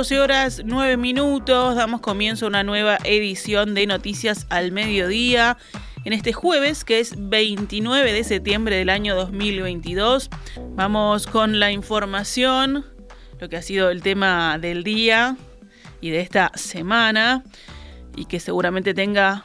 12 horas 9 minutos, damos comienzo a una nueva edición de Noticias al Mediodía. En este jueves, que es 29 de septiembre del año 2022, vamos con la información, lo que ha sido el tema del día y de esta semana, y que seguramente tenga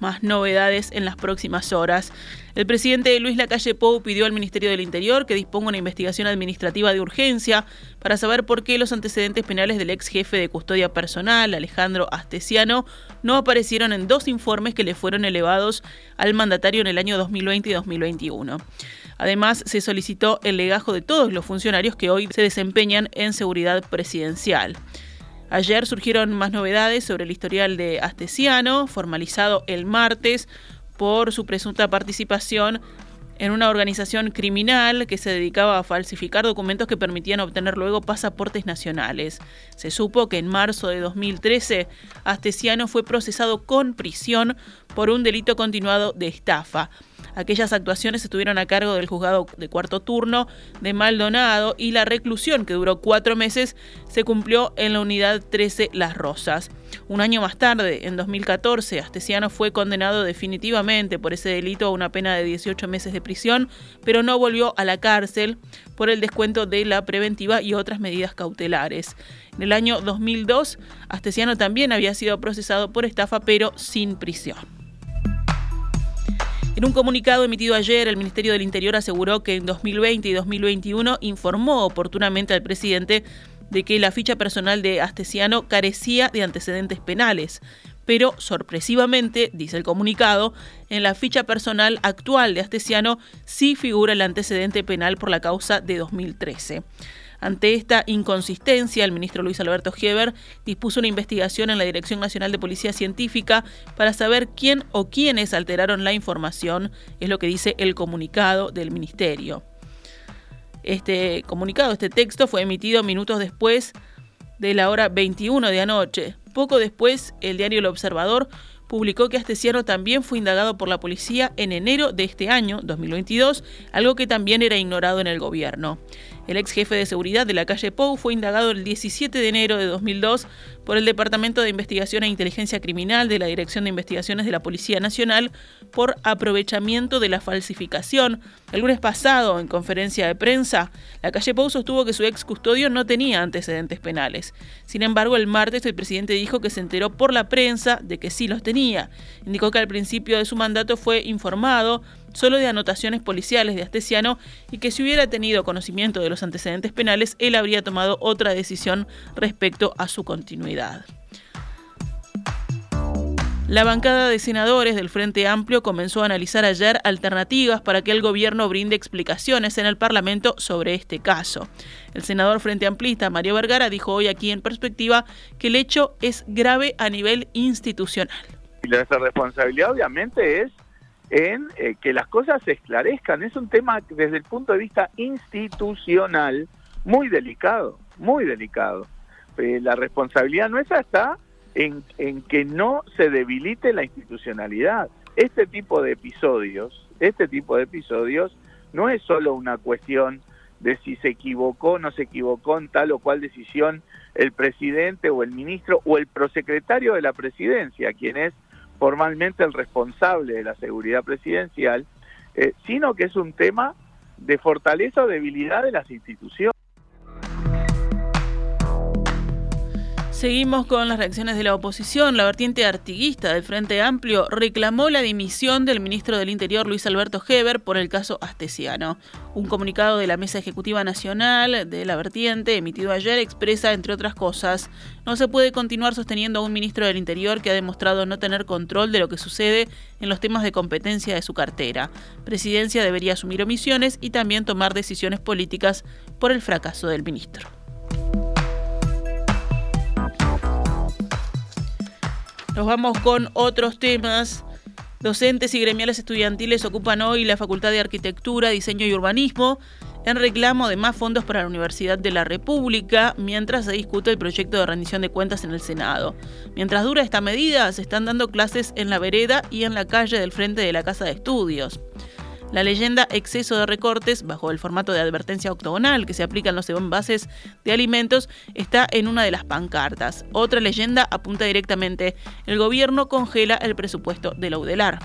más novedades en las próximas horas. El presidente Luis Lacalle Pou pidió al Ministerio del Interior que disponga una investigación administrativa de urgencia para saber por qué los antecedentes penales del ex jefe de custodia personal, Alejandro Astesiano, no aparecieron en dos informes que le fueron elevados al mandatario en el año 2020 y 2021. Además, se solicitó el legajo de todos los funcionarios que hoy se desempeñan en seguridad presidencial. Ayer surgieron más novedades sobre el historial de Astesiano, formalizado el martes por su presunta participación en una organización criminal que se dedicaba a falsificar documentos que permitían obtener luego pasaportes nacionales. Se supo que en marzo de 2013 Astesiano fue procesado con prisión por un delito continuado de estafa. Aquellas actuaciones estuvieron a cargo del juzgado de cuarto turno de Maldonado y la reclusión, que duró cuatro meses, se cumplió en la unidad 13 Las Rosas. Un año más tarde, en 2014, Astesiano fue condenado definitivamente por ese delito a una pena de 18 meses de prisión, pero no volvió a la cárcel por el descuento de la preventiva y otras medidas cautelares. En el año 2002, Astesiano también había sido procesado por estafa, pero sin prisión. En un comunicado emitido ayer, el Ministerio del Interior aseguró que en 2020 y 2021 informó oportunamente al presidente de que la ficha personal de Astesiano carecía de antecedentes penales. Pero sorpresivamente, dice el comunicado, en la ficha personal actual de Astesiano sí figura el antecedente penal por la causa de 2013. Ante esta inconsistencia, el ministro Luis Alberto Heber dispuso una investigación en la Dirección Nacional de Policía Científica para saber quién o quiénes alteraron la información, es lo que dice el comunicado del ministerio. Este comunicado, este texto fue emitido minutos después de la hora 21 de anoche. Poco después, el diario El Observador publicó que Astesiano también fue indagado por la policía en enero de este año, 2022, algo que también era ignorado en el gobierno. El ex jefe de seguridad de la calle Pou fue indagado el 17 de enero de 2002 por el Departamento de Investigación e Inteligencia Criminal de la Dirección de Investigaciones de la Policía Nacional por aprovechamiento de la falsificación. El lunes pasado, en conferencia de prensa, la calle Pou sostuvo que su ex custodio no tenía antecedentes penales. Sin embargo, el martes el presidente dijo que se enteró por la prensa de que sí los tenía. Indicó que al principio de su mandato fue informado solo de anotaciones policiales de Astesiano y que si hubiera tenido conocimiento de los antecedentes penales, él habría tomado otra decisión respecto a su continuidad. La bancada de senadores del Frente Amplio comenzó a analizar ayer alternativas para que el gobierno brinde explicaciones en el Parlamento sobre este caso. El senador Frente Amplista Mario Vergara dijo hoy aquí en perspectiva que el hecho es grave a nivel institucional. La responsabilidad obviamente es en eh, que las cosas se esclarezcan. Es un tema desde el punto de vista institucional muy delicado, muy delicado. Eh, la responsabilidad nuestra está en, en que no se debilite la institucionalidad. Este tipo de episodios, este tipo de episodios no es solo una cuestión de si se equivocó o no se equivocó en tal o cual decisión el presidente o el ministro o el prosecretario de la presidencia, quien es formalmente el responsable de la seguridad presidencial, eh, sino que es un tema de fortaleza o debilidad de las instituciones. Seguimos con las reacciones de la oposición. La vertiente artiguista del Frente Amplio reclamó la dimisión del ministro del Interior Luis Alberto Heber por el caso Astesiano. Un comunicado de la Mesa Ejecutiva Nacional de la vertiente emitido ayer expresa, entre otras cosas, no se puede continuar sosteniendo a un ministro del Interior que ha demostrado no tener control de lo que sucede en los temas de competencia de su cartera. Presidencia debería asumir omisiones y también tomar decisiones políticas por el fracaso del ministro. Nos vamos con otros temas. Docentes y gremiales estudiantiles ocupan hoy la Facultad de Arquitectura, Diseño y Urbanismo en reclamo de más fondos para la Universidad de la República mientras se discute el proyecto de rendición de cuentas en el Senado. Mientras dura esta medida, se están dando clases en la vereda y en la calle del frente de la Casa de Estudios. La leyenda exceso de recortes, bajo el formato de advertencia octogonal que se aplica en los envases de alimentos, está en una de las pancartas. Otra leyenda apunta directamente, el gobierno congela el presupuesto de la UDELAR.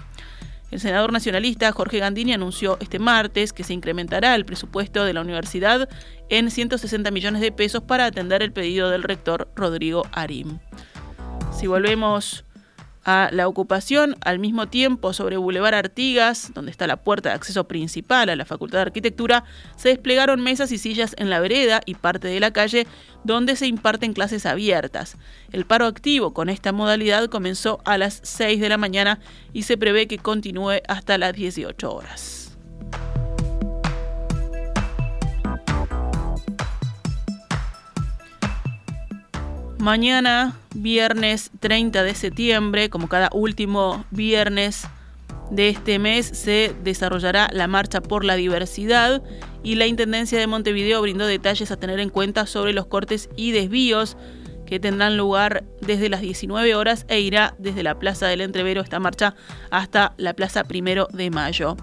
El senador nacionalista Jorge Gandini anunció este martes que se incrementará el presupuesto de la universidad en 160 millones de pesos para atender el pedido del rector Rodrigo Arim. Si volvemos a la ocupación, al mismo tiempo sobre Boulevard Artigas, donde está la puerta de acceso principal a la Facultad de Arquitectura, se desplegaron mesas y sillas en la vereda y parte de la calle donde se imparten clases abiertas. El paro activo con esta modalidad comenzó a las 6 de la mañana y se prevé que continúe hasta las 18 horas. Mañana, viernes 30 de septiembre, como cada último viernes de este mes, se desarrollará la Marcha por la Diversidad y la Intendencia de Montevideo brindó detalles a tener en cuenta sobre los cortes y desvíos que tendrán lugar desde las 19 horas e irá desde la Plaza del Entrevero esta marcha hasta la Plaza Primero de Mayo.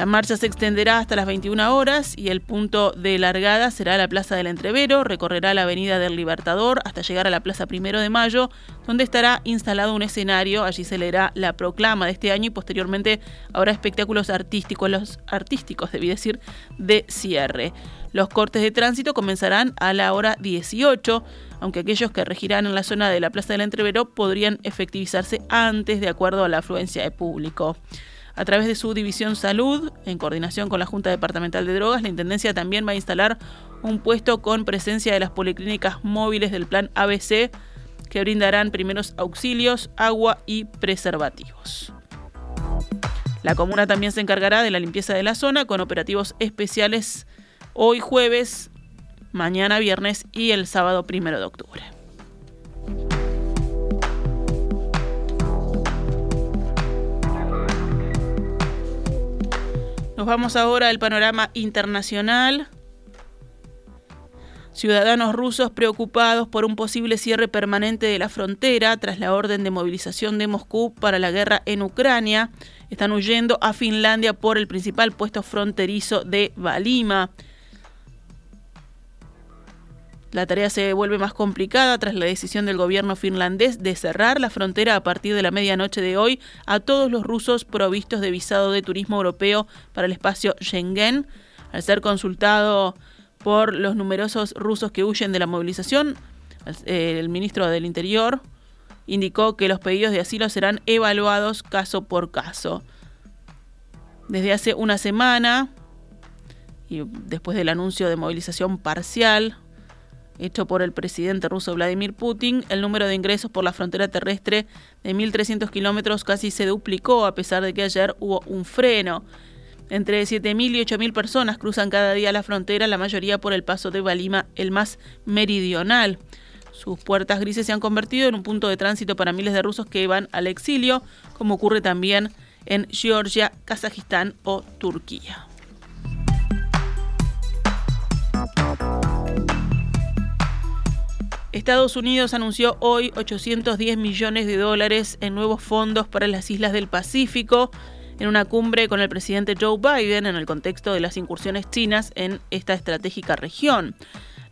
La marcha se extenderá hasta las 21 horas y el punto de largada será la Plaza del Entrevero, recorrerá la Avenida del Libertador hasta llegar a la Plaza Primero de Mayo, donde estará instalado un escenario, allí se leerá la proclama de este año y posteriormente habrá espectáculos artísticos, los artísticos, debí decir, de cierre. Los cortes de tránsito comenzarán a la hora 18, aunque aquellos que regirán en la zona de la Plaza del Entrevero podrían efectivizarse antes de acuerdo a la afluencia de público. A través de su división salud, en coordinación con la Junta Departamental de Drogas, la Intendencia también va a instalar un puesto con presencia de las policlínicas móviles del plan ABC que brindarán primeros auxilios, agua y preservativos. La comuna también se encargará de la limpieza de la zona con operativos especiales hoy jueves, mañana viernes y el sábado primero de octubre. Nos vamos ahora al panorama internacional. Ciudadanos rusos preocupados por un posible cierre permanente de la frontera tras la orden de movilización de Moscú para la guerra en Ucrania están huyendo a Finlandia por el principal puesto fronterizo de Valima. La tarea se vuelve más complicada tras la decisión del gobierno finlandés de cerrar la frontera a partir de la medianoche de hoy a todos los rusos provistos de visado de turismo europeo para el espacio Schengen. Al ser consultado por los numerosos rusos que huyen de la movilización, el ministro del Interior indicó que los pedidos de asilo serán evaluados caso por caso. Desde hace una semana, y después del anuncio de movilización parcial hecho por el presidente ruso Vladimir Putin, el número de ingresos por la frontera terrestre de 1.300 kilómetros casi se duplicó a pesar de que ayer hubo un freno. Entre 7.000 y 8.000 personas cruzan cada día la frontera, la mayoría por el paso de Valima, el más meridional. Sus puertas grises se han convertido en un punto de tránsito para miles de rusos que van al exilio, como ocurre también en Georgia, Kazajistán o Turquía. Estados Unidos anunció hoy 810 millones de dólares en nuevos fondos para las islas del Pacífico en una cumbre con el presidente Joe Biden en el contexto de las incursiones chinas en esta estratégica región.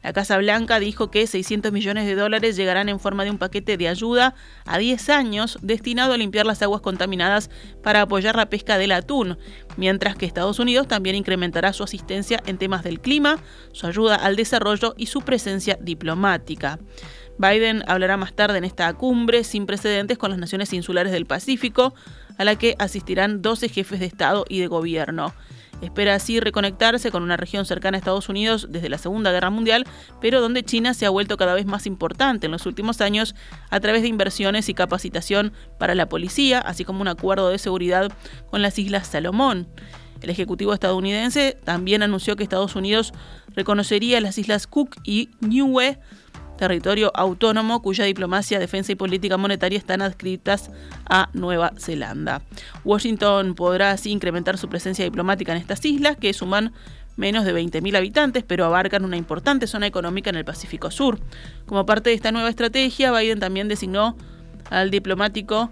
La Casa Blanca dijo que 600 millones de dólares llegarán en forma de un paquete de ayuda a 10 años destinado a limpiar las aguas contaminadas para apoyar la pesca del atún, mientras que Estados Unidos también incrementará su asistencia en temas del clima, su ayuda al desarrollo y su presencia diplomática. Biden hablará más tarde en esta cumbre sin precedentes con las naciones insulares del Pacífico, a la que asistirán 12 jefes de Estado y de gobierno. Espera así reconectarse con una región cercana a Estados Unidos desde la Segunda Guerra Mundial, pero donde China se ha vuelto cada vez más importante en los últimos años a través de inversiones y capacitación para la policía, así como un acuerdo de seguridad con las Islas Salomón. El Ejecutivo estadounidense también anunció que Estados Unidos reconocería las Islas Cook y Niue territorio autónomo cuya diplomacia, defensa y política monetaria están adscritas a Nueva Zelanda. Washington podrá así incrementar su presencia diplomática en estas islas, que suman menos de 20.000 habitantes, pero abarcan una importante zona económica en el Pacífico Sur. Como parte de esta nueva estrategia, Biden también designó al diplomático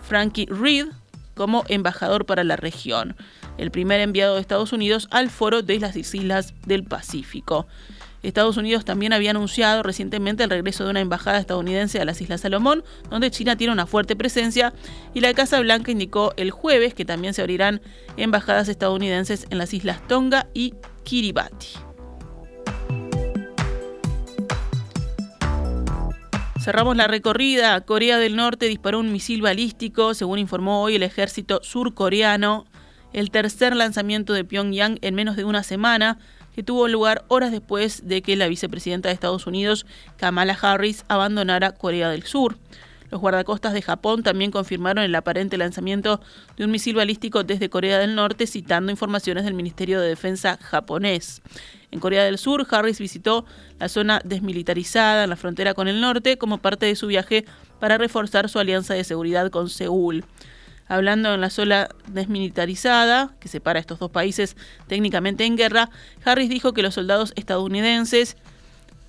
Frankie Reed como embajador para la región, el primer enviado de Estados Unidos al foro de las islas del Pacífico. Estados Unidos también había anunciado recientemente el regreso de una embajada estadounidense a las Islas Salomón, donde China tiene una fuerte presencia, y la Casa Blanca indicó el jueves que también se abrirán embajadas estadounidenses en las Islas Tonga y Kiribati. Cerramos la recorrida. Corea del Norte disparó un misil balístico, según informó hoy el ejército surcoreano, el tercer lanzamiento de Pyongyang en menos de una semana, que tuvo lugar horas después de que la vicepresidenta de Estados Unidos, Kamala Harris, abandonara Corea del Sur. Los guardacostas de Japón también confirmaron el aparente lanzamiento de un misil balístico desde Corea del Norte, citando informaciones del Ministerio de Defensa japonés. En Corea del Sur, Harris visitó la zona desmilitarizada en la frontera con el norte como parte de su viaje para reforzar su alianza de seguridad con Seúl. Hablando en la zona desmilitarizada, que separa estos dos países técnicamente en guerra, Harris dijo que los soldados estadounidenses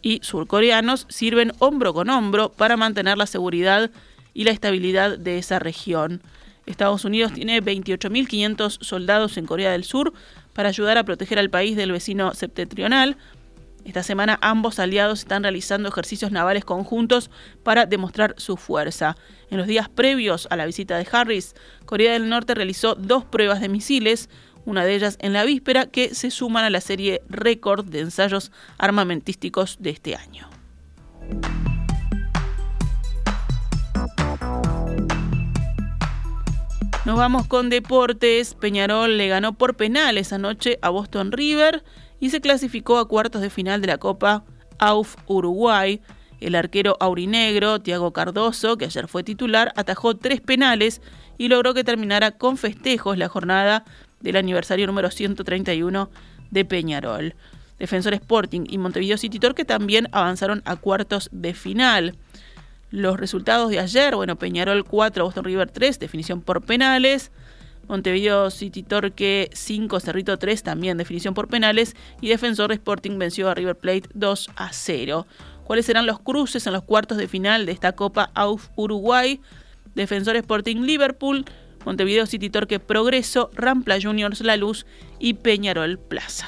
y surcoreanos sirven hombro con hombro para mantener la seguridad y la estabilidad de esa región. Estados Unidos tiene 28.500 soldados en Corea del Sur, para ayudar a proteger al país del vecino septentrional. Esta semana ambos aliados están realizando ejercicios navales conjuntos para demostrar su fuerza. En los días previos a la visita de Harris, Corea del Norte realizó dos pruebas de misiles, una de ellas en la víspera, que se suman a la serie récord de ensayos armamentísticos de este año. Nos vamos con deportes. Peñarol le ganó por penales anoche a Boston River y se clasificó a cuartos de final de la Copa AUF Uruguay. El arquero aurinegro, Tiago Cardoso, que ayer fue titular, atajó tres penales y logró que terminara con festejos la jornada del aniversario número 131 de Peñarol. Defensor Sporting y Montevideo City Torque también avanzaron a cuartos de final. Los resultados de ayer, bueno, Peñarol 4, Boston River 3, definición por penales. Montevideo City Torque 5, Cerrito 3, también definición por penales. Y Defensor Sporting venció a River Plate 2 a 0. ¿Cuáles serán los cruces en los cuartos de final de esta Copa AUF Uruguay? Defensor Sporting Liverpool, Montevideo City Torque Progreso, Rampla Juniors La Luz y Peñarol Plaza.